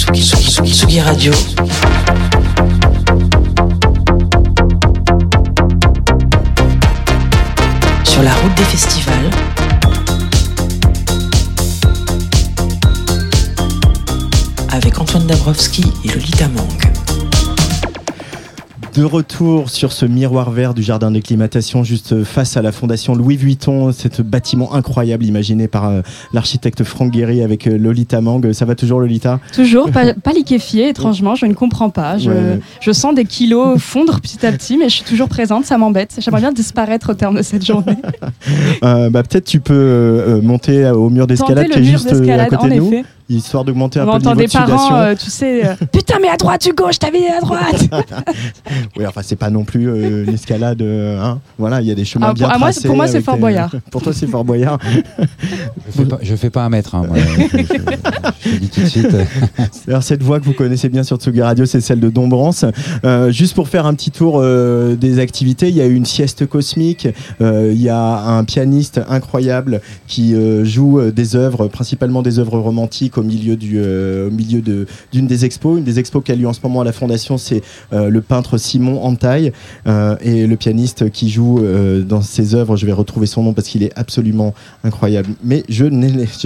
Tsugi, Tsugi, Tsugi, Radio. Sur la route des festivals. Avec Antoine Dabrowski et Lolita Mang. De retour sur ce miroir vert du jardin d'acclimatation, juste face à la fondation Louis Vuitton, cet bâtiment incroyable imaginé par euh, l'architecte Franck Guéry avec euh, Lolita Mang. Ça va toujours, Lolita? Toujours, pas, pas liquéfié, étrangement, je ne comprends pas. Je, Ouais. je sens des kilos fondre petit à petit, mais je suis toujours présente, ça m'embête. J'aimerais bien disparaître au terme de cette journée. Euh, bah, Peut-être tu peux monter au mur d'escalade qui est juste à côté de nous, effet. Histoire d'augmenter un On peu le niveau des de sudation. parents, euh, tu sais, euh, putain, mais à droite, tu gauche, t'avais à droite. Oui, enfin, c'est pas non plus euh, une escalade. euh, hein. Voilà, il y a des chemins Ah, bien pour- ah, moi, tracés. pour moi, c'est Fort des- Boyard. pour toi, c'est Fort Boyard. Je fais pas, je fais pas un mètre. Hein, moi. je, je- je le dis tout de suite. Alors cette voix que vous connaissez bien sur Tsugi Radio, c'est celle de Dombrance. Euh, juste pour faire un petit tour euh, des activités, il y a eu une sieste cosmique, euh, il y a un pianiste incroyable qui euh, joue des œuvres, principalement des œuvres romantiques au milieu du, euh, au milieu de d'une des expos. Une des expos qui a lieu en ce moment à la Fondation, c'est euh, le peintre Simon Antaille euh, et le pianiste qui joue dans ses œuvres. Je vais retrouver son nom parce qu'il est absolument incroyable. Mais je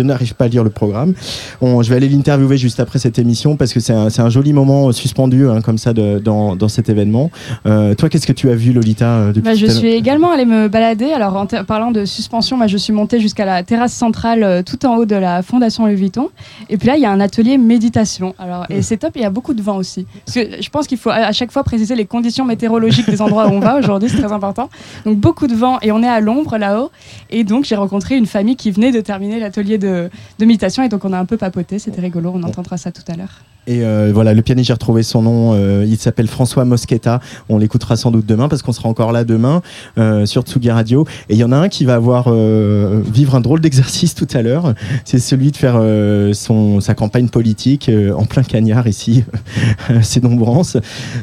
n'arrive pas à lire le programme. On- je vais aller l'interviewer juste après cette émission parce que c'est un, c'est un joli moment suspendu hein, comme ça de- dans, dans cet événement. Euh, toi, qu'est-ce que tu as vu, Lolita depuis Bah, je suis également allée me balader. Alors, en parlant de suspension, bah, je suis montée jusqu'à la terrasse centrale, euh, tout en haut de la Fondation Louis Vuitton. Et puis là, il y a un atelier méditation. Alors, et c'est top. Il y a beaucoup de vent aussi. Parce que je pense qu'il faut à chaque fois préciser les conditions météorologiques des endroits où on va aujourd'hui. C'est très important. Donc, beaucoup de vent et on est à l'ombre là-haut. Et donc, j'ai rencontré une famille qui venait de terminer l'atelier de, de méditation. Et donc, on a un peu papoté. C'était rigolo. On entendra ça tout à l'heure. Et euh, voilà, le pianiste, j'ai retrouvé son nom. euh, il s'appelle François Moschetta. On l'écoutera sans doute demain parce qu'on sera encore là demain euh, sur Tsugi Radio. Et il y en a un qui va avoir vivre un drôle d'exercice tout à l'heure. C'est celui de faire euh, son sa campagne politique euh, en plein cagnard ici. C'est Dombrance.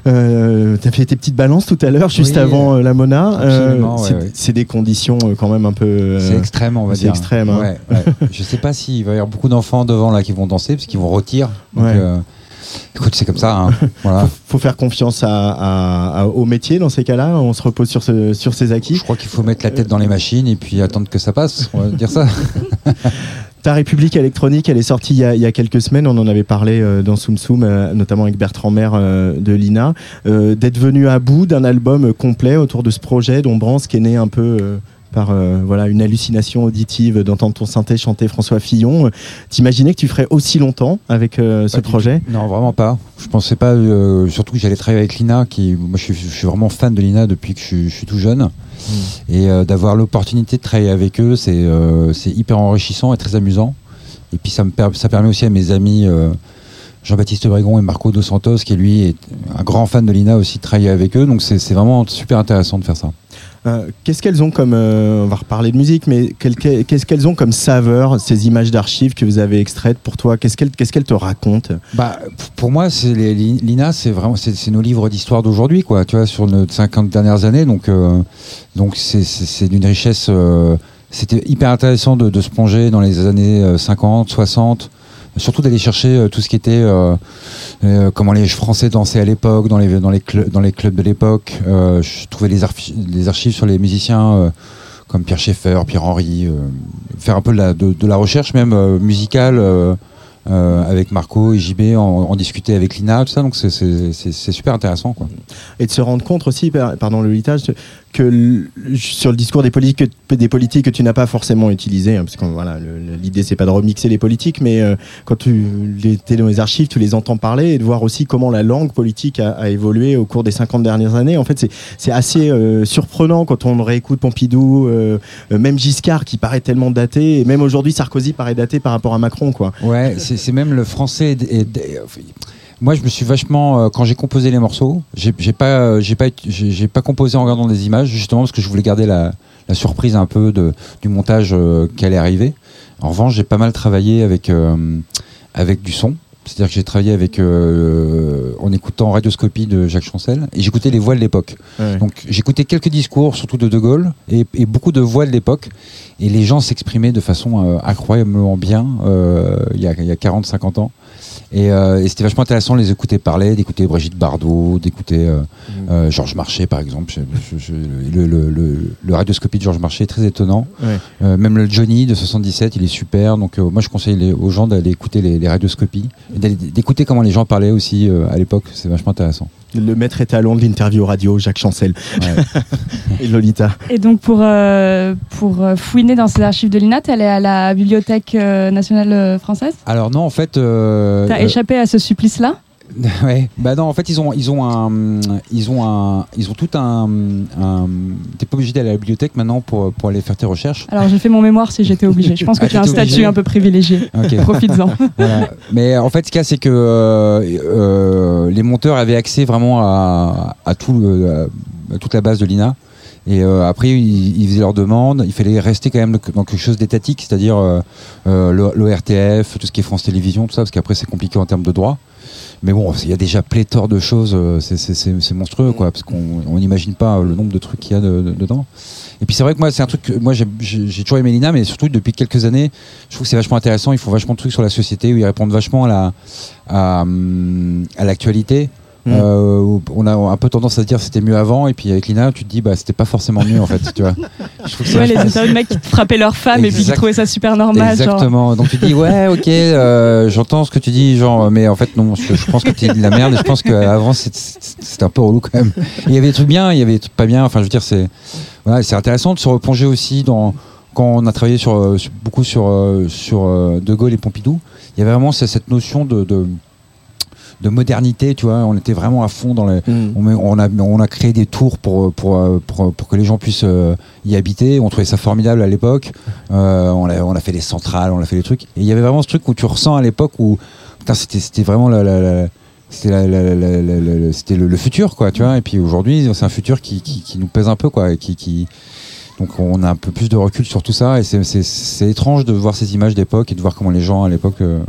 Euh, T'as fait tes petites balances tout à l'heure, juste Oui, avant euh, la Mona. ouais, c'est ouais. des conditions euh, quand même un peu. euh, C'est extrême, on va c'est dire. extrême, hein. Je sais pas s'il va y avoir beaucoup d'enfants devant là qui vont danser parce qu'ils vont retirer. Euh, écoute, c'est comme ça. hein. Voilà. faut, faut faire confiance à, à- à- au métier dans ces cas-là. On se repose sur, ce, sur ses acquis. Je crois qu'il faut mettre la tête dans les machines et puis attendre que ça passe. On va dire ça. Ta République électronique, elle est sortie il y a, quelques semaines. On en avait parlé euh, dans Soum euh, notamment avec Bertrand Maire euh, de l'INA. D'être venu à bout d'un album complet autour de ce projet d'Ombrance qui est né un peu. Par euh, voilà une hallucination auditive d'entendre ton synthé chanter François Fillon. Euh, T'imaginais que tu ferais aussi longtemps avec euh, ce projet? Non, vraiment pas. Je pensais pas, surtout que j'allais travailler avec Lina, qui, moi je suis, je suis vraiment fan de Lina depuis que je, suis- je suis tout jeune. Et euh, d'avoir l'opportunité de travailler avec eux, c'est c'est hyper enrichissant et très amusant. Et puis ça, me per- ça permet aussi à mes amis euh, Jean-Baptiste Brégon et Marco Dos Santos, qui lui est un grand fan de Lina aussi, de travailler avec eux. Donc c'est vraiment super intéressant de faire ça. Euh, Qu'est-ce qu'elles ont comme, euh, on va reparler de musique, mais qu'est-ce qu'elles ont comme saveur, ces images d'archives que vous avez extraites pour toi? Qu'est-ce qu'elles te racontent? Bah, pour moi, les- li- Lina, c'est vraiment c'est nos livres d'histoire d'aujourd'hui, quoi. Tu vois, sur nos 50 dernières années, donc euh, donc d'une richesse. C'était hyper intéressant de, de se plonger dans les années euh, 50, 60, surtout d'aller chercher euh, tout ce qui était euh, euh, comment les Français dansaient à l'époque, dans les dans les clubs dans les clubs de l'époque. Je trouvais les, archi- les archives sur les musiciens. comme Pierre Schaeffer, Pierre Henry, faire un peu de la, recherche même musicale avec Marco et JB, en, discuter avec Lina, tout ça, donc c'est- super intéressant. Quoi. et de se rendre compte aussi, par- pardon Lolita, je- que sur le discours des politiques, que, des politiques que tu n'as pas forcément utilisé, hein, parce que voilà, l'idée c'est pas de remixer les politiques, mais euh, quand tu t'es dans les archives, tu les entends parler et de voir aussi comment la langue politique a, évolué au cours des 50 dernières années. En fait, c'est- assez euh, surprenant quand on réécoute Pompidou, euh, même Giscard qui paraît tellement daté, et même aujourd'hui Sarkozy paraît daté par rapport à Macron, quoi. Ouais, c'est même le français. Moi, je me suis vachement, euh, quand j'ai composé les morceaux, j'ai j'ai pas, euh, j'ai pas, j'ai pas composé en regardant des images, justement parce que je voulais garder la, la surprise un peu de, du montage euh, qui allait arriver. En revanche, j'ai pas mal travaillé avec, euh, avec du son. C'est-à-dire que j'ai travaillé avec, euh, en écoutant Radioscopie de Jacques Chancel, et j'écoutais les voix de l'époque. Ouais. Donc j'écoutais quelques discours, surtout de De Gaulle, et, et beaucoup de voix de l'époque. Et les gens s'exprimaient de façon euh, incroyablement bien euh, il y a, il y a 40-50 ans. Et, euh, et c'était vachement intéressant de les écouter parler, d'écouter Brigitte Bardot, d'écouter euh, euh, Georges Marchais par exemple. Je- je- je- le, le, le, le radioscopie de Georges Marchais est très étonnant. Ouais. Même le Johnny de 77, il est super. Donc moi je conseille les- aux gens d'aller écouter les, les radioscopies, d'écouter comment les gens parlaient aussi à l'époque. C'est vachement intéressant. Le maître étalon de l'interview radio, Jacques Chancel Ouais. et Lolita. Et donc pour, euh, pour euh, fouiner dans ces archives de l'INAT, elle est à la Bibliothèque euh, nationale française? Alors non, en fait. euh, T'as euh, échappé à ce supplice-là? Ouais, bah non, en fait, ils ont, ils ont un, ils ont un, ils ont tout un, un t'es pas obligé d'aller à la bibliothèque maintenant pour, pour aller faire tes recherches. Alors j'ai fait mon mémoire si j'étais obligée. Je pense que Ah, tu as un statut un peu privilégié. Ok. Profites-en. Voilà. Mais en fait, ce qu'il y a, c'est que euh, euh, les monteurs avaient accès vraiment à, à tout, à toute la base de l'INA. Et euh, après, ils, ils faisaient leurs demandes. Il fallait rester quand même dans quelque chose d'étatique, c'est-à-dire euh, euh, l'O- l'ORTF, tout ce qui est France Télévisions, tout ça, parce qu'après, c'est compliqué en termes de droit. Mais bon, il y a déjà pléthore de choses, euh, c'est- c'est c'est- c'est monstrueux, quoi, parce qu'on on n'imagine pas le nombre de trucs qu'il y a de- de- dedans. Et puis c'est vrai que moi, c'est un truc que moi j'ai- j'ai j'ai toujours aimé l'INA, mais surtout depuis quelques années, je trouve que c'est vachement intéressant. Ils font vachement de trucs sur la société où ils répondent vachement à la à, hum, à l'actualité. Mm. Euh, on a un peu tendance à se dire c'était mieux avant, et puis avec l'INA, tu te dis bah c'était pas forcément mieux en fait, tu vois. Je trouve que Ouais, les interviews de mecs qui frappaient leurs femmes et puis qui trouvaient ça super normal. genre. Exactement. Donc tu dis ouais, ok, euh, j'entends ce que tu dis, genre, mais en fait non, je, je pense que tu dis de la merde. Et je pense qu'avant c'était un peu relou quand même. Il y avait des trucs bien, il y avait des trucs pas bien. Enfin, je veux dire, c'est voilà, c'est intéressant de se replonger aussi dans quand on a travaillé sur, euh, sur- beaucoup sur sur De Gaulle et Pompidou. Il y avait vraiment ce- cette notion de, de de modernité, tu vois. On était vraiment à fond dans les, Mm. on, a, on a créé des tours pour, pour, pour, pour que les gens puissent euh, y habiter. On trouvait ça formidable à l'époque. Euh, on, a, on a fait des centrales, on a fait des trucs. Et il y avait vraiment ce truc où tu ressens à l'époque où putain, c'était, c'était vraiment la, la- la- c'était, la- la- la- la- la- la- c'était le, le futur, quoi, tu vois. Et puis aujourd'hui, c'est un futur qui, qui, qui nous pèse un peu, quoi. Et qui, qui, donc on a un peu plus de recul sur tout ça. Et c'est, étrange de voir ces images d'époque et de voir comment les gens à l'époque euh,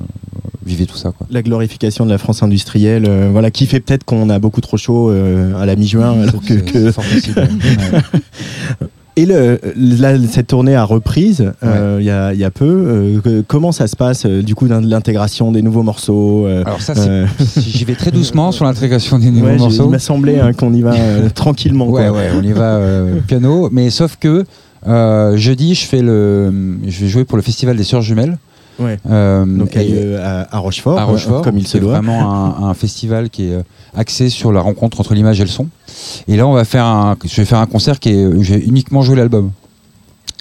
vivaient tout ça, quoi. La glorification de la France industrielle, euh, voilà, qui fait peut-être qu'on a beaucoup trop chaud euh, à la mi-juin, alors que, C'est- que- c'est. Et le, là, cette tournée a reprise euh, il y, a, il y a peu. Euh, comment ça se passe euh, du coup d'in- l'intégration des nouveaux morceaux Alors ça, c'est J'y vais très doucement sur l'intégration des nouveaux ouais, morceaux. Il m'a semblé hein, qu'on y va tranquillement. Ouais, quoi. ouais, on y va piano. Mais sauf que jeudi, je fais le, je vais jouer pour le festival des Sœurs Jumelles. Ouais. Donc à, et- à- à Rochefort, à Rochefort, comme il se c'est doit. vraiment un, un festival qui est axé sur la rencontre entre l'image et le son. Et là, on va faire un, je vais faire un concert qui est, où j'ai uniquement joué l'album.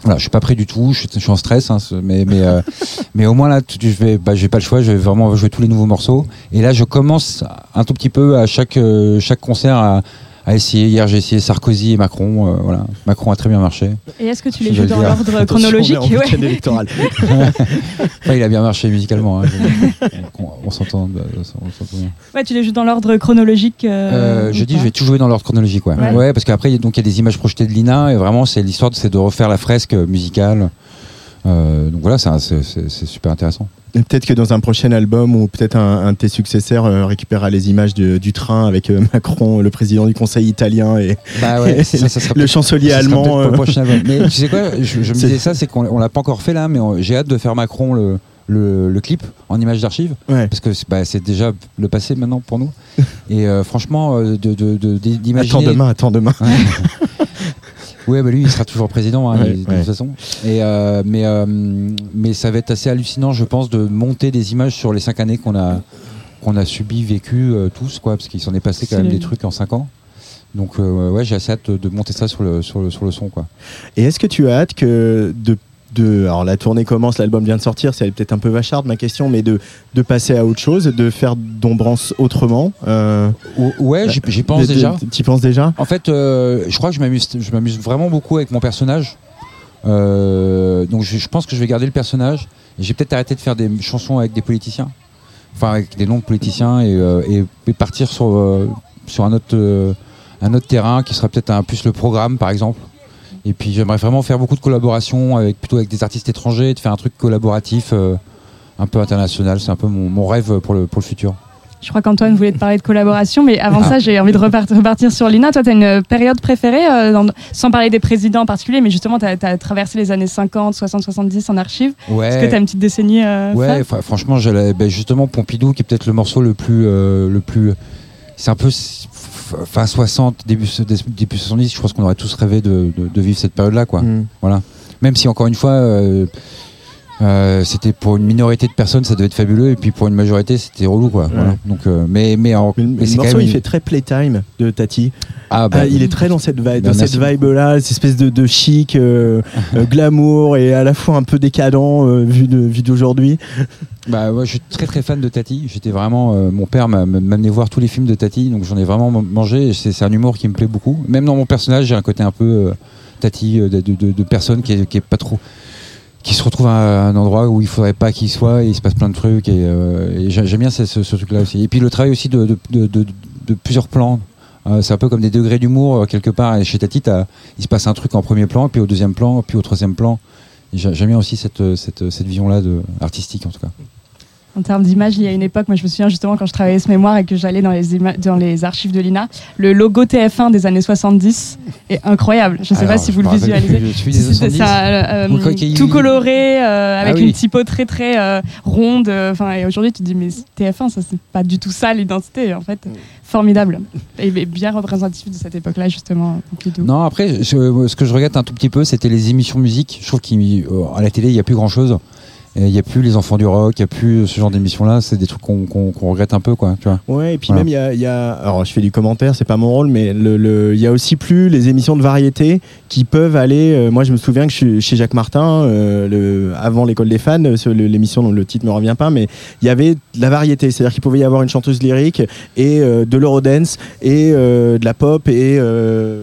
Voilà, je suis pas prêt du tout, je suis, je suis en stress, hein, mais mais euh, mais au moins là, je vais, bah, j'ai pas le choix, je vais vraiment jouer tous les nouveaux morceaux. Et là, je commence un tout petit peu à chaque euh, chaque concert à, à essayer. Hier, j'ai essayé Sarkozy et Macron. euh, voilà, Macron a très bien marché. Et est-ce que tu les joues dans l'ordre chronologique en Ouais. électoral. Enfin, il a bien marché musicalement. hein, on on s'entend, bien. Ouais, tu les joues dans l'ordre chronologique. euh, Euh, je dis, je vais tout jouer dans l'ordre chronologique, ouais. Ouais. Ouais, parce qu'après, donc il y a des images projetées de Lina, et vraiment, c'est l'histoire, c'est de refaire la fresque musicale. Euh, donc voilà, c'est super intéressant. Peut-être que dans un prochain album ou peut-être un, un de tes successeurs euh, récupérera les images de- du train avec euh, Macron, le président du Conseil italien et Bah ouais, ça, ça sera le chancelier ça allemand. pour le euh, prochain album. Mais tu sais quoi, je, je me disais ça, c'est qu'on on l'a pas encore fait là, mais j'ai hâte de faire Macron le, le, le clip en images d'archives. ouais. Parce que c'est bah, c'est déjà le passé maintenant pour nous. Et euh, franchement, de- de- de- Attends d'imaginer. demain, attends demain. Ouais. Ouais, bah lui, il sera toujours président, hein, Ouais, de ouais. toute façon. Et euh, mais, euh, mais ça va être assez hallucinant, je pense, de monter des images sur les cinq années qu'on a, qu'on a subi, vécu euh, tous, quoi, parce qu'il s'en est passé quand même des trucs en cinq ans. Donc, euh, ouais, j'ai assez hâte de, de monter ça sur le, sur le, sur le son, quoi. Et est-ce que tu as hâte que de, de alors la tournée commence, l'album vient de sortir, c'est peut-être un peu vacharde ma question, mais de, de passer à autre chose, de faire Dombrance autrement. Euh, Ou- Ouais, j'y pense déjà. T'y penses déjà? En fait, euh, je crois que je m'amuse, je m'amuse vraiment beaucoup avec mon personnage. Euh, donc, je, je pense que je vais garder le personnage. J'ai peut-être arrêté de faire des chansons avec des politiciens, enfin avec des noms de politiciens, et, et- et partir sur sur un autre un autre terrain qui sera peut-être un plus le programme, par exemple. Et puis, j'aimerais vraiment faire beaucoup de collaborations avec plutôt avec des artistes étrangers, de faire un truc collaboratif, euh, un peu international. C'est un peu mon, mon rêve pour le pour le futur. Je crois qu'Antoine voulait te parler de collaboration, mais avant Ah. ça, j'ai envie de repart- repartir sur Lina. Toi, tu as une période préférée, euh, dans- sans parler des présidents en particulier, mais justement, tu as, traversé les années 50, 60, 70 en archives. Ouais. Est-ce que tu as une petite décennie euh, Ouais, franchement, ben, justement Pompidou, qui est peut-être le morceau le plus, euh, le plus, c'est un peu fin 60, début début 70. Je pense qu'on aurait tous rêvé de, de- de vivre cette période-là, quoi. Mm. Même si encore une fois, euh, euh, c'était pour une minorité de personnes, ça devait être fabuleux, et puis pour une majorité, c'était relou, quoi. Voilà. Donc, euh, mais, mais, en- Mais mais le morceau, même il fait très playtime de Tati. Ah, bah, Ah, il est très dans cette vibe, Bah, dans cette vibe-là, cette espèce de, de chic, glamour et à la fois un peu décadent vu de vu d'aujourd'hui. Bah, moi, je suis très très fan de Tati. J'étais vraiment. euh, mon père m'a m'a amené voir tous les films de Tati, donc j'en ai vraiment man- mangé. C'est un humour qui me plaît beaucoup. Même dans mon personnage, j'ai un côté un peu euh, Tati euh, de, personne qui est, pas trop. qui se retrouve à un endroit où il faudrait pas qu'il soit et il se passe plein de trucs euh, j'aime bien ce, truc-là aussi. Et puis le travail aussi de, plusieurs plans. C'est un peu comme des degrés d'humour quelque part. Chez Tati, il se passe un truc en premier plan, puis au deuxième plan, puis au troisième plan. J'aime bien aussi cette, cette, cette vision-là artistique en tout cas. En termes d'image, il y a une époque, moi je me souviens justement quand je travaillais ce mémoire et que j'allais dans les, dans les archives de l'INA, le logo TF1 des années 70 est incroyable. Je ne sais Alors, pas si vous le visualisez. plus, Je suis des C'est- c'est 70. un, euh, tout coloré euh, avec Ah oui. une typo très très euh, ronde. Enfin, et aujourd'hui, tu te dis mais TF1, ça c'est pas du tout ça l'identité. En fait, formidable et et bien représentatif de cette époque-là justement. Non, après, je- ce que je regrette un tout petit peu, c'était les émissions musique. Je trouve qu'à la télé, il n'y a plus grand-chose. Il n'y a plus les enfants du rock, il n'y a plus ce genre d'émissions-là. C'est des trucs qu'on regrette un peu, quoi. Tu vois. Ouais, et puis Voilà. même il y a, il y a- alors je fais du commentaire, c'est pas mon rôle, mais le, le- il y a aussi plus les émissions de variété qui peuvent aller. euh, moi, je me souviens que je suis chez Jacques Martin, euh, le, avant l'école des fans, l'émission dont le titre me revient pas, mais il y avait de la variété, c'est-à-dire qu'il pouvait y avoir une chanteuse lyrique et euh, de l'eurodance et de la pop et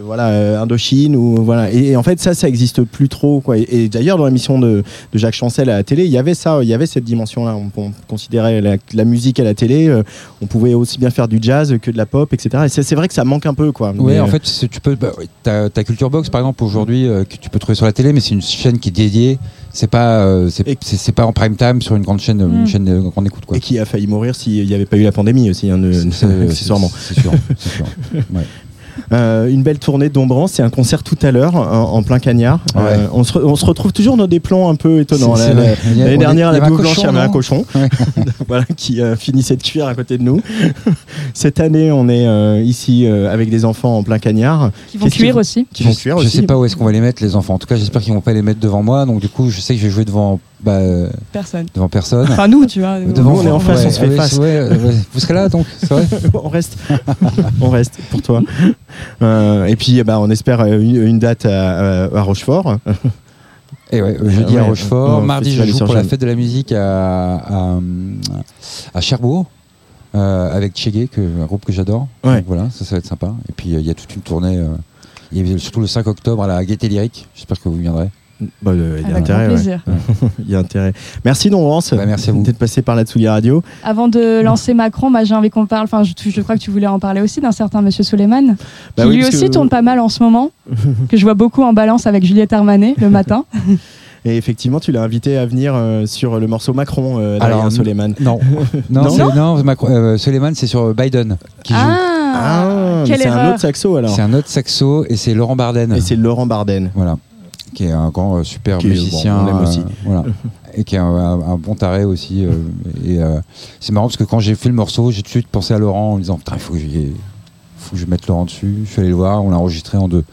voilà Indochine ou voilà. Et, et en fait, ça, ça existe plus trop, quoi. Et, et d'ailleurs, dans l'émission de, de Jacques Chancel à la télé, il y avait ça, il y avait cette dimension-là. On, on considérait la, la musique à la télé, euh, on pouvait aussi bien faire du jazz que de la pop, etc. Et c'est vrai que ça manque un peu, quoi. Mais, en euh, fait, tu peux. Bah, ta, ta Culture Box, par exemple, aujourd'hui, euh, que tu peux trouver sur la télé, mais c'est une chaîne qui est dédiée. C'est pas, euh, c'est pas en prime time sur une grande chaîne, Mm. une chaîne de grande écoute, quoi. Et qui a failli mourir s'il n'y avait pas eu la pandémie aussi, hein, de- accessoirement. C'est sûr, c'est sûr. Ouais. Euh, une belle tournée d'Ombrance, c'est un concert tout à l'heure en, en plein cagnard. Ouais. Euh, on, se re- on se retrouve toujours dans des plans un peu étonnants. L'année dernière, il y la avait un Douve Blanche, il y cochon, avait un cochon Ouais. voilà, qui euh, finissait de cuire à côté de nous. Cette année, on est euh, ici euh, avec des enfants en plein cagnard Qui vont cuire aussi. qui vont je, cuire je aussi. sais pas où est-ce qu'on va les mettre, les enfants. En tout cas, j'espère qu'ils vont pas les mettre devant moi. Donc, du coup, je sais que je vais jouer devant, bah, euh, Personne. devant personne. Enfin nous, tu vois. Devant- Nous, on est en face, on se fait face. ouais, euh, ouais. Vous serez là, donc, c'est vrai on reste, on reste pour toi. Euh, et puis, bah, on espère euh, une, une date à, à- à Rochefort. Et ouais, euh, jeudi Ouais, à Rochefort, mardi je joue pour la fête de la musique à, à, à Cherbourg euh, avec Chegué, un groupe que j'adore. Ouais. Voilà, ça, ça va être sympa. Et puis euh, il y a toute une tournée. euh, y a surtout le 5 octobre à la Gaieté Lyrique. J'espère que vous viendrez. Bah, euh, il y a intérêt. ouais. plaisir. Il y a intérêt. Merci, Dombrance. Bah, merci à vous. D'être passé par la Tsugi Radio. Avant de lancer Macron, bah, j'ai envie qu'on parle. Enfin, je, je crois que tu voulais en parler aussi d'un certain Monsieur Suleiman, Bah qui oui, lui aussi que- tourne pas mal en ce moment, que je vois beaucoup en balance avec Juliette Armanet le matin. Et effectivement, tu l'as invité à venir euh, sur le morceau Macron euh, Alors, Soleiman. Non, non, Non c'est- non, Macron- euh, Suleiman, c'est sur Biden qui joue. Ah, mais quelle c'est un autre saxo alors. C'est un autre saxo et c'est Laurent Barden. Et c'est Laurent Barden. Voilà. Qui est un grand euh, super Qui est- musicien. bon, aussi. voilà. Et qui est un, bon taré aussi. euh, et euh, c'est marrant parce que quand j'ai fait le morceau, j'ai tout de suite pensé à Laurent en me disant Putain, il faut que, j'y- faut que je mette Laurent dessus. Je suis allé le voir, on l'a enregistré en deux.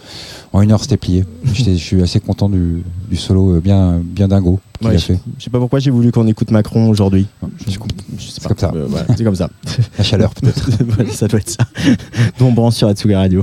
En une heure, c'était plié. Je suis assez content du, du solo euh, bien, bien dingo qu'il Ouais, a fait. je sais pas pourquoi j'ai voulu qu'on écoute Macron aujourd'hui. C'est pas. comme ça. Euh, voilà, c'est comme ça. La chaleur, peut-être. Ça doit être ça. Dombrance sur Atsuga Radio.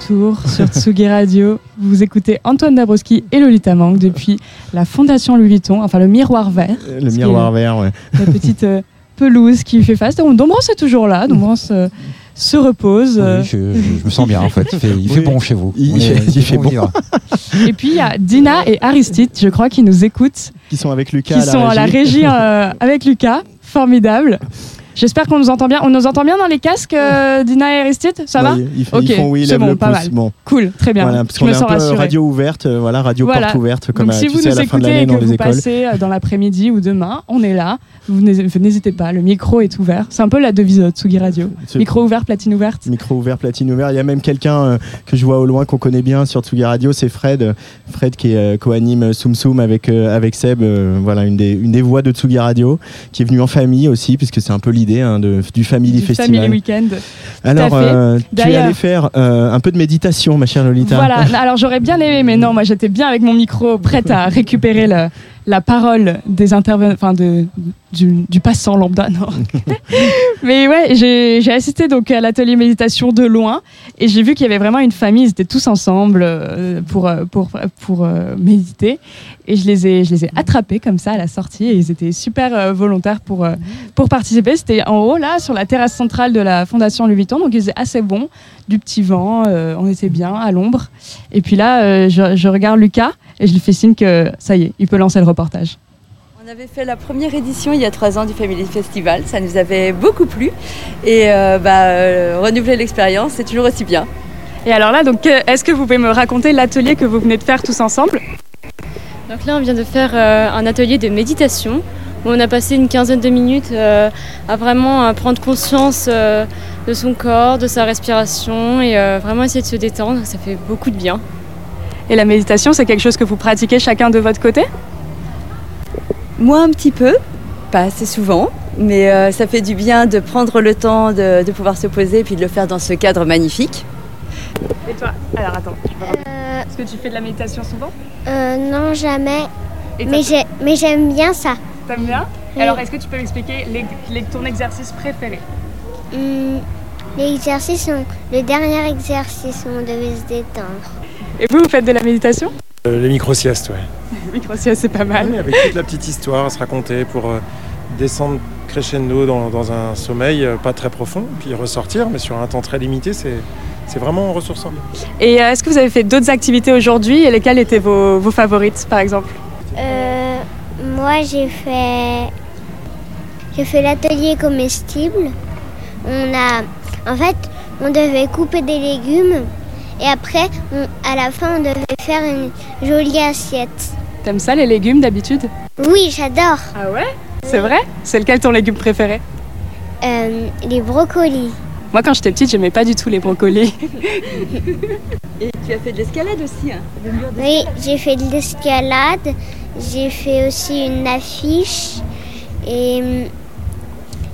retour sur Tsugi Radio, vous écoutez Antoine Dabrowski et Lolita Mang depuis la Fondation Louis Vuitton, enfin le miroir vert. Le miroir vert, ouais. La petite euh, pelouse qui fait face. Donc, Dombrance est toujours là, Dombrance euh, se repose. euh, Oui, je, je- je me sens bien en fait. Il fait, il fait Oui. bon chez vous. Il est- fait- il fait bon. Et puis il y a Dina et Aristide, je crois, qui nous écoutent, Qui sont avec Lucas qui à la sont à la régie. régie euh, avec Lucas. Formidable. J'espère qu'on nous entend bien. On nous entend bien dans les casques, euh, Dina et Aristide Ça va ils, font oui, ils bon, le pas pouce. Bon, Cool, très bien. voilà, parce qu'on est un peu rassurée. radio ouverte, euh, voilà, radio Voilà. porte ouverte, comme Donc à, si tu vous sais, à nous la fin de écoutez l'année dans les vous écoles. passez euh, dans l'après-midi ou demain, on est là. Vous n'hé- n'hésitez pas, le micro est ouvert. C'est un peu la devise de Tsugi Radio. Micro ouvert, platine ouverte. Micro ouvert, platine ouvert. Il y a même quelqu'un euh, que je vois au loin qu'on connaît bien sur Tsugi Radio, c'est Fred. Fred qui est, co-anime Soum Soum avec, avec Seb, voilà, une des, une des voix de Tsugi Radio, qui est venue en famille aussi, puisque c'est un peu l'idée hein, du Family Du Festival. Family Weekend. Alors, euh, tu es allé faire euh, un peu de méditation, ma chère Lolita. Voilà, alors j'aurais bien aimé, mais non, moi j'étais bien avec mon micro, prête à récupérer le- la parole des intervenants, enfin de, du, du passant lambda, non. mais ouais, j'ai j'ai assisté donc à l'atelier méditation de loin et j'ai vu qu'il y avait vraiment une famille, ils étaient tous ensemble euh, pour, euh, pour, pour euh, méditer et je les, ai, je les ai attrapés comme ça à la sortie et ils étaient super volontaires pour, pour participer. C'était en haut là, sur la terrasse centrale de la Fondation Louis Vuitton, donc ils étaient assez bons, du petit vent, on était bien à l'ombre. Et puis là, je, je regarde Lucas et je lui fais signe que ça y est, il peut lancer le reportage. On avait fait la première édition il y a trois ans du Family Festival, ça nous avait beaucoup plu et euh, bah, euh, renouveler l'expérience c'est toujours aussi bien. Et alors là, donc, euh, est-ce que vous pouvez me raconter l'atelier que vous venez de faire tous ensemble? Donc là, on vient de faire euh, un atelier de méditation où on a passé une quinzaine de minutes euh, à vraiment prendre conscience euh, de son corps, de sa respiration et euh, vraiment essayer de se détendre. Ça fait beaucoup de bien. Et la méditation, c'est quelque chose que vous pratiquez chacun de votre côté? Moi un petit peu, pas assez souvent, mais euh, ça fait du bien de prendre le temps de, de pouvoir se poser et puis de le faire dans ce cadre magnifique. Et toi? Alors attends, Euh, est-ce que tu fais de la méditation souvent? euh, non, jamais. Mais j'ai- mais j'aime bien ça. t'aimes bien? Oui. Alors est-ce que tu peux m'expliquer les- les- ton exercice préféré? Hum, L'exercice, on- le dernier exercice où on devait se détendre. Et vous, vous faites de la méditation Euh, les micro-siestes, ouais. Oui, c'est pas mal. Avec toute la petite histoire à se raconter pour euh, descendre crescendo dans, dans un sommeil euh, pas très profond, puis ressortir, mais sur un temps très limité, c'est c'est vraiment ressourçant. Et est-ce que vous avez fait d'autres activités aujourd'hui et lesquelles étaient vos, vos favorites, par exemple? Euh, moi, j'ai fait, j'ai fait l'atelier comestible. On a, en fait, on devait couper des légumes et après, on- à la fin, on devait faire une jolie assiette. T'aimes ça, les légumes, d'habitude Oui, j'adore. Ah ouais C'est vrai C'est lequel ton légume préféré Euh, les brocolis. Moi, quand j'étais petite, j'aimais pas du tout les brocolis. Et tu as fait de l'escalade aussi, hein le mur de- Oui, j'ai fait de l'escalade. J'ai fait aussi une affiche et,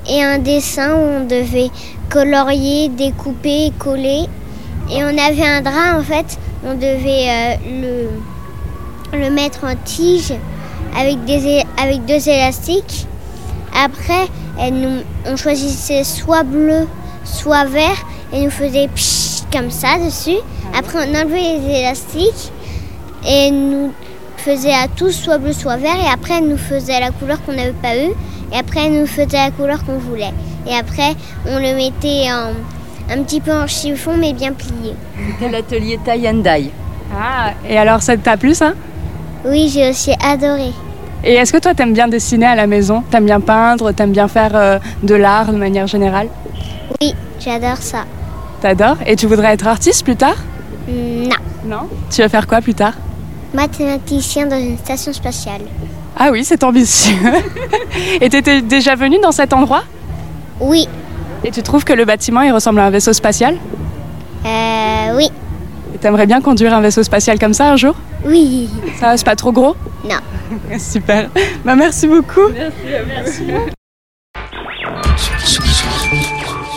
et un dessin où on devait colorier, découper, coller. Et on avait un drap en fait, on devait euh, le, le mettre en tige avec, des, avec deux élastiques. Après, elle nous, on choisissait soit bleu, soit vert et nous faisait psh comme ça dessus. Après, on enlevait les élastiques et nous faisait à tous soit bleu, soit vert. Et après, elle nous faisait la couleur qu'on n'avait pas eue. Et après, elle nous faisait la couleur qu'on voulait. Et après, on le mettait en, un petit peu en chiffon, mais bien plié. C'était l'atelier tie and dye. Ah, et alors, ça t'a plu, ça? Oui, j'ai aussi adoré. Et est-ce que toi, t'aimes bien dessiner à la maison? T'aimes bien peindre? T'aimes bien faire euh, de l'art de manière générale? Oui, j'adore ça. T'adores? Et tu voudrais être artiste plus tard? Non. Non? Tu vas faire quoi plus tard? Mathématicien dans une station spatiale. Ah oui, c'est ambitieux. et t'étais déjà venu dans cet endroit? Oui. Et tu trouves que le bâtiment, il ressemble à un vaisseau spatial? Euh, oui. Et t'aimerais bien conduire un vaisseau spatial comme ça un jour? Oui. Ça c'est pas trop gros? Non. Super. Bah merci beaucoup.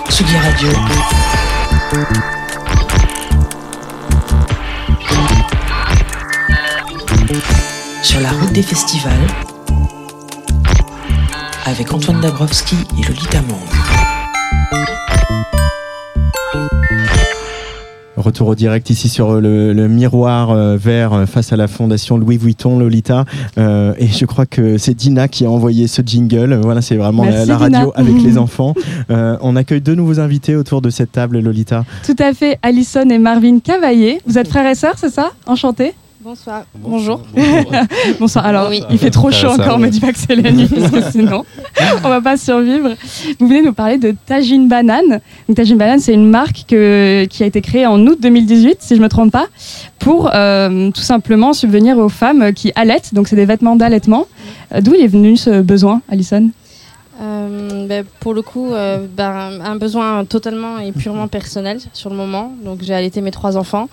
Tsugi Radio. Sur la route des festivals. Avec Antoine Dabrowski et Lolita Mang. Retour au direct ici sur le, le miroir euh, vert euh, face à la fondation Louis Vuitton, Lolita. Euh, et je crois que c'est Dina qui a envoyé ce jingle. Voilà, c'est vraiment la, Merci, la radio Dina. avec les enfants. Euh, on accueille deux nouveaux invités autour de cette table, Lolita. Tout à fait, Alison et Marvin Cavaillé. Vous êtes frères et sœurs, c'est ça? Enchantés. Bonsoir. Bonjour. Bonsoir. Alors, Oui. il fait trop chaud encore, sœurs, me dis pas que c'est la nuit, parce que sinon, on va pas survivre. Vous venez nous parler de Tajine Banane. Donc, Tajine Banane, c'est une marque que- qui a été créée en août 2018, si je me trompe pas, pour euh, tout simplement subvenir aux femmes qui allaitent. Donc, c'est des vêtements d'allaitement. Euh, D'où est venu ce besoin, Alison? Euh, ben, pour le coup, euh, ben, un besoin totalement et purement personnel sur le moment. Donc j'ai allaité mes trois enfants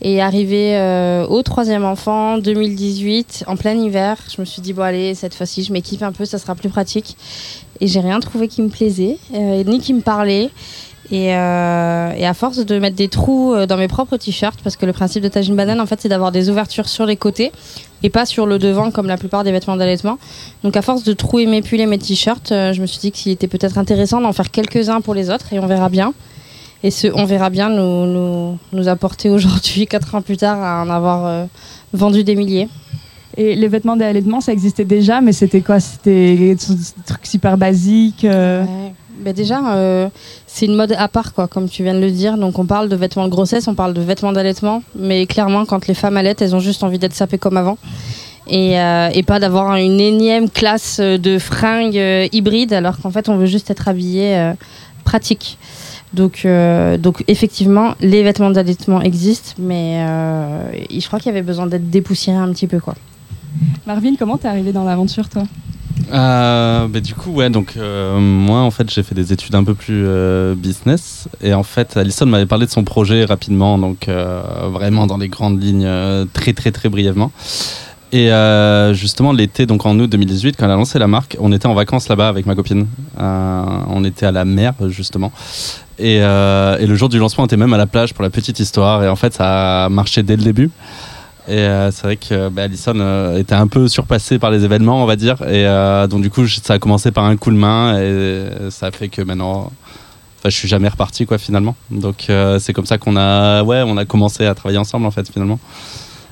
et arrivé euh, au troisième enfant 2018 en plein hiver, je me suis dit bon allez cette fois-ci je m'équipe un peu, ça sera plus pratique. Et j'ai rien trouvé qui me plaisait ni qui me parlait. Et, euh, et à force de mettre des trous euh, dans mes propres t-shirts, parce que le principe de Tajine Banane, en fait, c'est d'avoir des ouvertures sur les côtés et pas sur le devant comme la plupart des vêtements d'allaitement. Donc à force de trouer mes pulls et mes t-shirts, euh, je me suis dit qu'il était peut-être intéressant d'en faire quelques-uns pour les autres et on verra bien. Et ce on verra bien nous, nous, nous apporter aujourd'hui, quatre ans plus tard, à en avoir euh, vendu des milliers. Et les vêtements d'allaitement, ça existait déjà, mais c'était quoi? C'était des trucs super basiques euh, Ouais. Ben déjà, euh, c'est une mode à part, quoi, comme tu viens de le dire. Donc on parle de vêtements de grossesse, on parle de vêtements d'allaitement, mais clairement, quand les femmes allaitent, elles ont juste envie d'être sapées comme avant. Et, euh, pas d'avoir une énième classe de fringues euh, hybrides, alors qu'en fait, on veut juste être habillé pratique. Donc, donc effectivement, les vêtements d'allaitement existent, mais je crois qu'il y avait besoin d'être dépoussiéré un petit peu, quoi. Marvin, comment t'es arrivé dans l'aventure, toi? Euh, bah, du coup, ouais, donc euh, moi en fait j'ai fait des études un peu plus euh, business et en fait Alison m'avait parlé de son projet rapidement, donc euh, vraiment dans les grandes lignes, euh, très très très brièvement. Et euh, justement l'été, donc en août 2018, quand elle a lancé la marque, on était en vacances là-bas avec ma copine. On était à la mer justement. Et, et le jour du lancement, on était même à la plage pour la petite histoire. Et en fait, ça a marché dès le début. Et euh, c'est vrai que bah, Alison euh, était un peu surpassée par les événements, on va dire. Et euh, donc, du coup, je- ça a commencé par un coup de main et ça a fait que maintenant, enfin, je suis jamais reparti, quoi, finalement. Donc, euh, c'est comme ça qu'on a, ouais, on a commencé à travailler ensemble, en fait, finalement.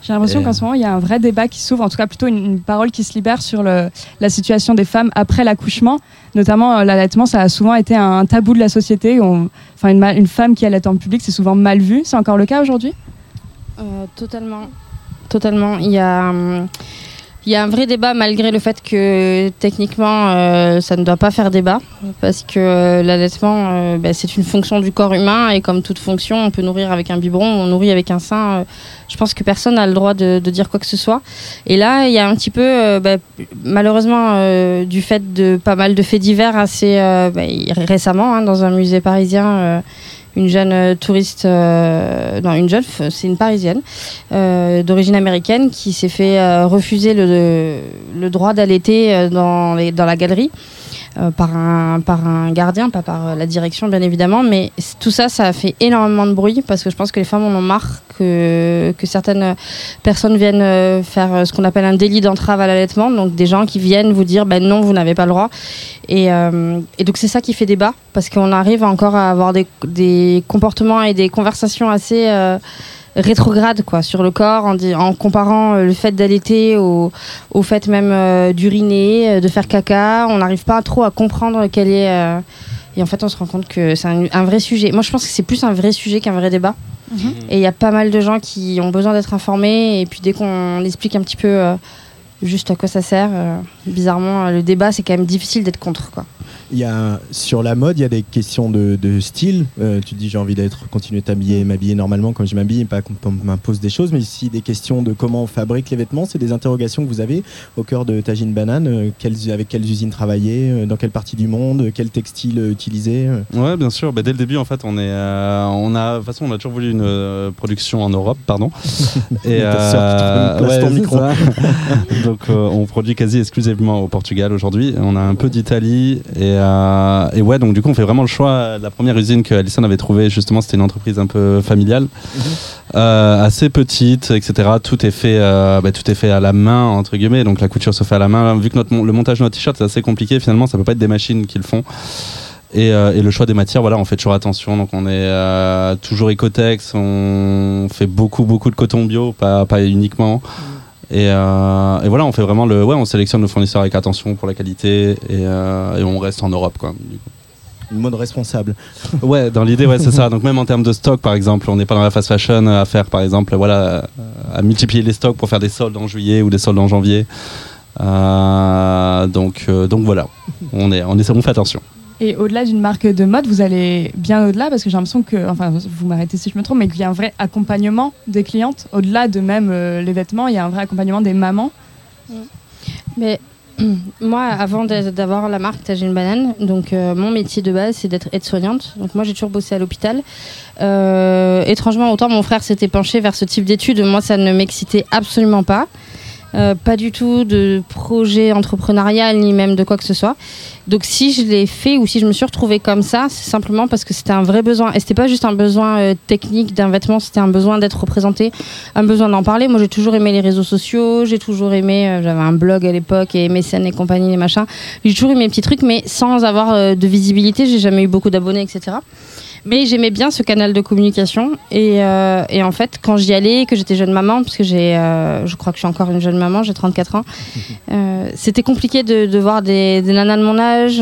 J'ai l'impression Et- qu'en ce moment, il y a un vrai débat qui s'ouvre, en tout cas plutôt une, une parole qui se libère sur le, la situation des femmes après l'accouchement. Notamment, euh, l'allaitement, ça a souvent été un tabou de la société. Enfin, une, une femme qui allait en public, c'est souvent mal vu. C'est encore le cas aujourd'hui? Euh, totalement. Totalement. Il y a, il y a un vrai débat malgré le fait que techniquement euh, ça ne doit pas faire débat parce que euh, l'allaitement euh, ben, c'est une fonction du corps humain et comme toute fonction on peut nourrir avec un biberon, on nourrit avec un sein. euh, je pense que personne n'a le droit de, dire quoi que ce soit. Et là il y a un petit peu ben, malheureusement du fait de pas mal de faits divers assez ben, récemment hein, dans un musée parisien. Une jeune euh, touriste, euh, non une jeune, c'est une parisienne euh, d'origine américaine qui s'est fait refuser le, droit d'allaiter dans la galerie euh, par, un, par un gardien, pas par euh, la direction bien évidemment, mais tout ça, ça a fait énormément de bruit parce que je pense que les femmes en ont marre que, que certaines personnes viennent euh, faire euh, ce qu'on appelle un délit d'entrave à l'allaitement, donc des gens qui viennent vous dire ben non, vous n'avez pas le droit. Et, euh, et donc c'est ça qui fait débat parce qu'on arrive encore à avoir des, des comportements et des conversations assez euh, rétrogrades quoi sur le corps en, comparant euh, le fait d'allaiter au, au fait même euh, d'uriner, euh, de faire caca. On n'arrive pas trop à comprendre quel est et en fait on se rend compte que c'est un, un vrai sujet. Moi je pense que c'est plus un vrai sujet qu'un vrai débat. Et il y a pas mal de gens qui ont besoin d'être informés et puis dès qu'on explique un petit peu euh, juste à quoi ça sert, euh, bizarrement le débat c'est quand même difficile d'être contre quoi. Y a, sur la mode, il y a des questions de, de style. Euh, tu te dis j'ai envie d'être continuer t'habiller, m'habiller normalement comme je m'habille, pas qu'on m'impose des choses, mais ici des questions de comment on fabrique les vêtements, c'est des interrogations que vous avez au cœur de Tagine Banane. Euh, quelles- avec quelles usines travailler, euh, dans quelle partie du monde, quel textile utiliser. Ouais, bien sûr. Bah, dès le début, en fait, on est, on a, de toute façon, on a toujours voulu une production en Europe, pardon. Place ton micro. Donc, on produit quasi exclusivement au Portugal aujourd'hui. On a un peu d'Italie et, euh, et ouais, donc du coup, on fait vraiment le choix. La première usine que Alison avait trouvée, justement, c'était une entreprise un peu familiale, euh, assez petite, etc. Tout est fait, euh, bah, tout est fait à la main entre guillemets. Donc la couture se fait à la main. Vu que le montage de notre t-shirt c'est assez compliqué, finalement, ça peut pas être des machines qui le font. Et, le choix des matières, voilà, on fait toujours attention. Donc on est toujours écotex, on fait beaucoup beaucoup de coton bio, pas uniquement. Et, euh, et voilà, on fait vraiment le, ouais, on sélectionne nos fournisseurs avec attention pour la qualité et, euh, et on reste en Europe quoi. du coup. Une mode responsable. Ouais, dans l'idée, ouais, c'est ça. Donc même en termes de stock, par exemple, on n'est pas dans la fast fashion à faire, par exemple, voilà, euh, à multiplier les stocks pour faire des soldes en juillet ou des soldes en janvier. Euh, donc, donc voilà, on est, on est, on fait attention. Et au-delà d'une marque de mode, vous allez bien au-delà parce que j'ai l'impression que, enfin, vous m'arrêtez si je me trompe, mais qu'il y a un vrai accompagnement des clientes. Au-delà de même euh, les vêtements, il y a un vrai accompagnement des mamans. Mais moi, avant d'a- d'avoir la marque Tagine Banane, donc euh, mon métier de base, c'est d'être aide-soignante. Donc moi, j'ai toujours bossé à l'hôpital. Euh, étrangement, autant mon frère s'était penché vers ce type d'études, moi, ça ne m'excitait absolument pas. Euh, pas du tout de projet entrepreneurial ni même de quoi que ce soit. Donc si je l'ai fait ou si je me suis retrouvée comme ça, c'est simplement parce que c'était un vrai besoin. Et c'était pas juste un besoin euh, technique d'un vêtement, c'était un besoin d'être représenté, un besoin d'en parler. Moi j'ai toujours aimé les réseaux sociaux, j'ai toujours aimé, euh, j'avais un blog à l'époque et MSN et compagnie, les machins. J'ai toujours aimé mes petits trucs, mais sans avoir de visibilité, j'ai jamais eu beaucoup d'abonnés, etc. Mais j'aimais bien ce canal de communication. Et, euh, et en fait, quand j'y allais, que j'étais jeune maman, parce que j'ai, euh, je crois que je suis encore une jeune maman, j'ai 34 ans, euh, c'était compliqué de, de voir des, des nanas de mon âge,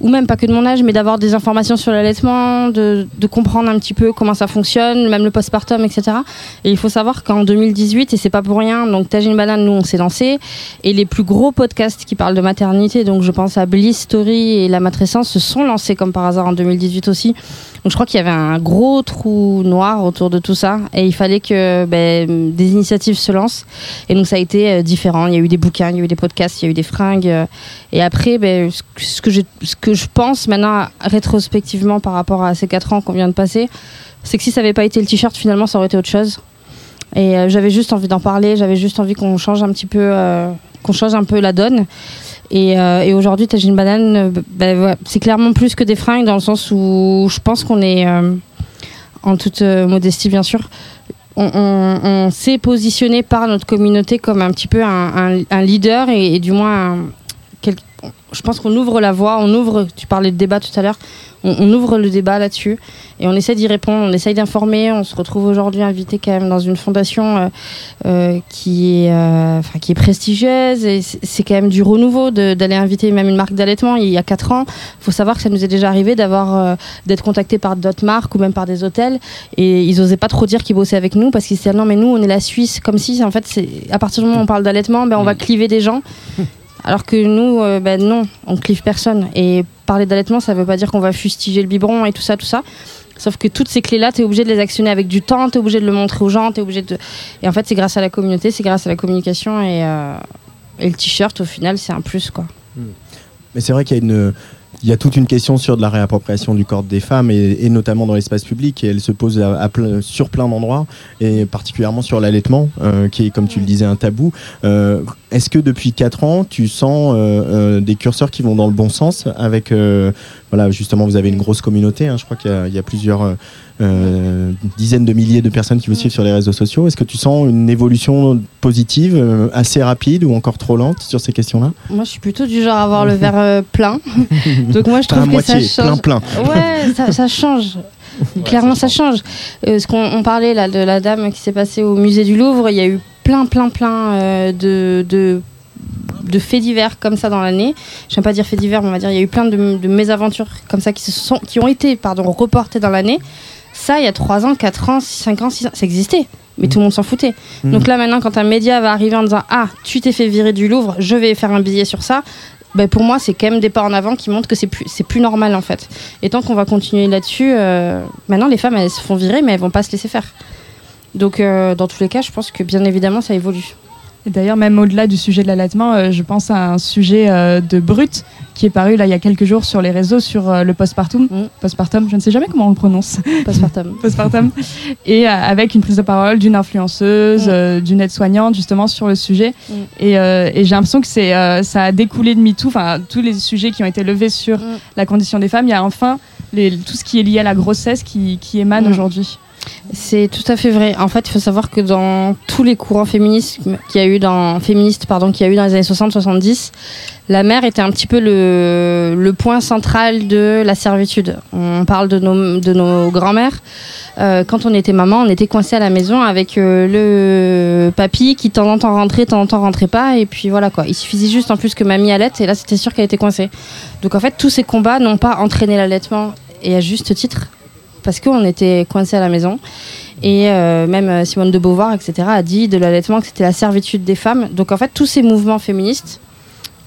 ou même pas que de mon âge, mais d'avoir des informations sur l'allaitement, de, de comprendre un petit peu comment ça fonctionne, même le postpartum, etc. Et il faut savoir qu'en 2018, et c'est pas pour rien, donc Tagine Banane, nous, on s'est lancé, et les plus gros podcasts qui parlent de maternité, donc je pense à Bliss Story et La Matrescence, se sont lancés comme par hasard en 2018 aussi. Donc je crois qu'il y avait un gros trou noir autour de tout ça et il fallait que ben, des initiatives se lancent. Et donc ça a été euh, différent. Il y a eu des bouquins, il y a eu des podcasts, il y a eu des fringues. et après, ben, ce que- je, pense maintenant rétrospectivement par rapport à ces quatre ans qu'on vient de passer, c'est que si ça n'avait pas été le t-shirt, finalement ça aurait été autre chose. Et euh, j'avais juste envie d'en parler, j'avais juste envie qu'on change un petit peu, euh, qu'on change un peu la donne. Et, euh, et aujourd'hui, Tagine Banane, euh, voilà, c'est clairement plus que des fringues dans le sens où je pense qu'on est, euh, en toute modestie bien sûr, on, s'est positionné par notre communauté comme un petit peu un, leader et, et du moins, un- je pense qu'on ouvre la voie, on ouvre, tu parlais de débat tout à l'heure, on, on ouvre le débat là-dessus et on essaie d'y répondre, on essaye d'informer. On se retrouve aujourd'hui invité quand même dans une fondation euh, euh, qui, est, euh, qui est prestigieuse et c'est quand même du renouveau d'aller inviter même une marque d'allaitement. Il y a quatre ans, il faut savoir que ça nous est déjà arrivé d'avoir euh, d'être contacté par d'autres marques ou même par des hôtels et ils osaient pas trop dire qu'ils bossaient avec nous parce qu'ils se disaient non mais nous on est la Suisse comme si en fait à partir du moment où on parle d'allaitement ben on va cliver des gens alors que nous, euh, ben non, on clive personne. Et parler d'allaitement, ça veut pas dire qu'on va fustiger le biberon et tout ça, tout ça. Sauf que toutes ces clés-là, tu es obligé de les actionner avec du temps, tu es obligé de le montrer aux gens, tu obligé de. Et en fait, c'est grâce à la communauté, c'est grâce à la communication et, euh, le t-shirt, au final, c'est un plus, quoi. Mais c'est vrai qu'il y a toute une question sur de la réappropriation du corps des femmes et, notamment dans l'espace public et elle se pose sur plein d'endroits et particulièrement sur l'allaitement euh, qui est comme tu le disais un tabou. Est-ce que depuis 4 ans tu sens euh, euh, des curseurs qui vont dans le bon sens avec euh, voilà justement vous avez une grosse communauté hein, je crois qu'il y a- il y, a plusieurs dizaines de milliers de personnes qui vous suivent sur les réseaux sociaux. Est-ce que tu sens une évolution positive assez rapide ou encore trop lente sur ces questions-là? Moi, je suis plutôt du genre à avoir le verre plein. Donc, moi, je trouve que moitié, ça change. plein, plein. Ouais, ça, ça change. Clairement, ça change. Euh, ce qu'on on parlait là de la dame qui s'est passée au musée du Louvre, il y a eu plein, plein, plein euh, de, de, de faits divers comme ça dans l'année. Je n'aime pas dire faits divers, mais on va dire il y a eu plein de, de mésaventures comme ça qui, se sont, qui ont été pardon, reportées dans l'année. Ça, il y a 3 ans, 4 ans, 5 ans, 6 ans, ça existait. Mais tout le monde s'en foutait. Mhm. Donc là, maintenant, quand un média va arriver en disant Ah, tu t'es fait virer du Louvre, je vais faire un billet sur ça, ben, pour moi, c'est quand même des pas en avant qui montrent que c'est plus, c'est plus normal en fait. Et tant qu'on va continuer là-dessus, euh, maintenant les femmes elles se font virer, mais elles vont pas se laisser faire. Donc euh, dans tous les cas, je pense que bien évidemment ça évolue. Et d'ailleurs, même au-delà du sujet de l'allaitement, euh, je pense à un sujet euh, de Brut qui est paru là il y a quelques jours sur les réseaux sur euh, le postpartum. Postpartum, je ne sais jamais comment on le prononce. Postpartum. postpartum. Et avec une prise de parole d'une influenceuse, euh, d'une aide-soignante justement sur le sujet. Et, euh, et j'ai l'impression que c'est ça a découlé de MeToo, enfin tous les sujets qui ont été levés sur la condition des femmes. Il y a enfin les- tout ce qui est lié à la grossesse qui, qui émane Mm. aujourd'hui. C'est tout à fait vrai. En fait, il faut savoir que dans tous les courants féministes qu'il y a eu dans féministes pardon, qu'il y a eu dans les années 60-70, la mère était un petit peu le, point central de la servitude. On parle de nos, de nos grands-mères. Euh, quand on était maman, on était coincé à la maison avec euh, le papy qui de temps en temps rentrait, en rentrait pas, et puis voilà quoi. Il suffisait juste en plus que mamie allait, et là c'était sûr qu'elle était coincée. Donc en fait, tous ces combats n'ont pas entraîné l'allaitement, et à juste titre, parce qu'on était coincé à la maison. Et euh, même Simone de Beauvoir, etc., a dit de l'allaitement que c'était la servitude des femmes. Donc en fait, tous ces mouvements féministes,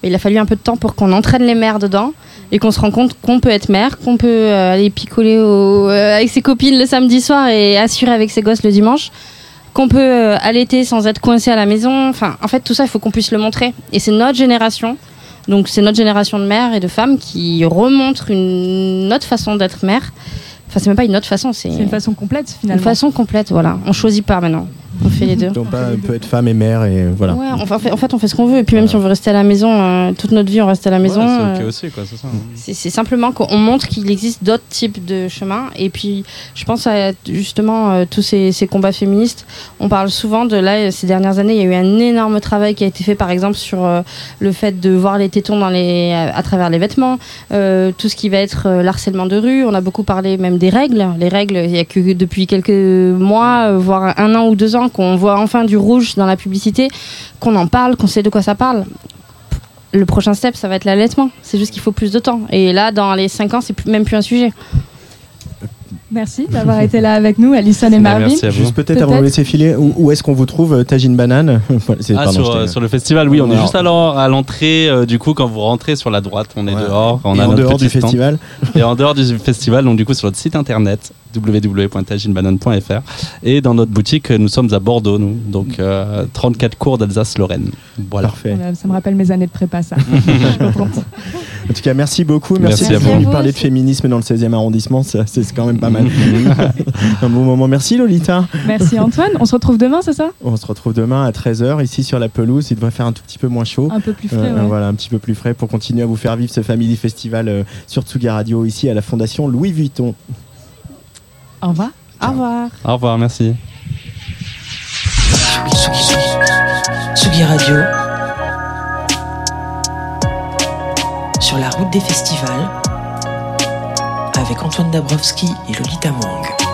il a fallu un peu de temps pour qu'on entraîne les mères dedans et qu'on se rend compte qu'on peut être mère, qu'on peut euh, aller picoler euh, avec ses copines le samedi soir et assurer avec ses gosses le dimanche, qu'on peut euh, allaiter sans être coincé à la maison. Enfin, en fait, tout ça, il faut qu'on puisse le montrer. Et c'est notre génération. Donc, c'est notre génération de mères et de femmes qui remontre une autre façon d'être mère. Enfin, c'est même pas une autre façon, c'est une façon complète une finalement. façon complète. Voilà, on choisit pas maintenant. On fait les deux. Donc, pas- on peut être femme et mère et voilà. Ouais, enfin, en fait, en fait, on fait ce qu'on veut. Et puis même si on veut rester à la maison, euh, toute notre vie, on reste à la maison. Ouais, c'est ok euh, aussi, quoi, c'est simplement qu'on montre qu'il existe d'autres types de chemins. Et puis, je pense à justement euh, tous ces, ces combats féministes. On parle souvent de là, ces dernières années, il y a eu un énorme travail qui a été fait, par exemple, sur euh, le fait de voir les tétons dans les, à travers les vêtements, euh, tout ce qui va être euh, l'harcèlement de rue. On a beaucoup parlé même des règles. Les règles, il y a que depuis quelques mois, euh, voire un an ou deux ans, qu'on voit enfin du rouge dans la publicité, qu'on en parle, qu'on sait de quoi ça parle le prochain step, ça va être l'allaitement. C'est juste qu'il faut plus de temps. Et là, dans les 5 ans, c'est plus- même plus un sujet. Merci d'avoir été là avec nous, Alison et Bah, Marvin. merci à vous. Juste peut-être avant de laisser filer, où, où est-ce qu'on vous trouve euh, Tagine Banane Ah, pardon, sur, euh, sur le festival, oui, on est Alors- juste alors à l'entrée. euh, du coup, quand vous rentrez sur la droite, on est Ouais. dehors. On Et a en dehors du stand. festival Et en dehors du festival, donc du coup sur notre site internet www.taginebanane.fr et dans notre boutique, nous sommes à Bordeaux, nous, donc euh, 34 cours d'Alsace-Lorraine. Voilà. Parfait. Ça me rappelle mes années de prépa, ça. En tout cas, merci beaucoup. Merci, Merci à de nous parler de féminisme dans le 16e arrondissement. C'est quand même pas mal. Un bon moment. Merci Lolita. Merci Antoine. On se retrouve demain, c'est ça? On se retrouve demain à 13h ici sur la pelouse. Il devrait faire un tout petit peu moins chaud. Un peu plus frais. Euh, ouais. Voilà, un petit peu plus frais pour continuer à vous faire vivre ce Family Festival euh, sur Tsuga Radio ici à la Fondation Louis Vuitton. Au revoir. Au revoir. Au revoir, merci. Tsugi Radio. Sur la route des festivals. Avec Antoine Dabrowski et Lolita Mang.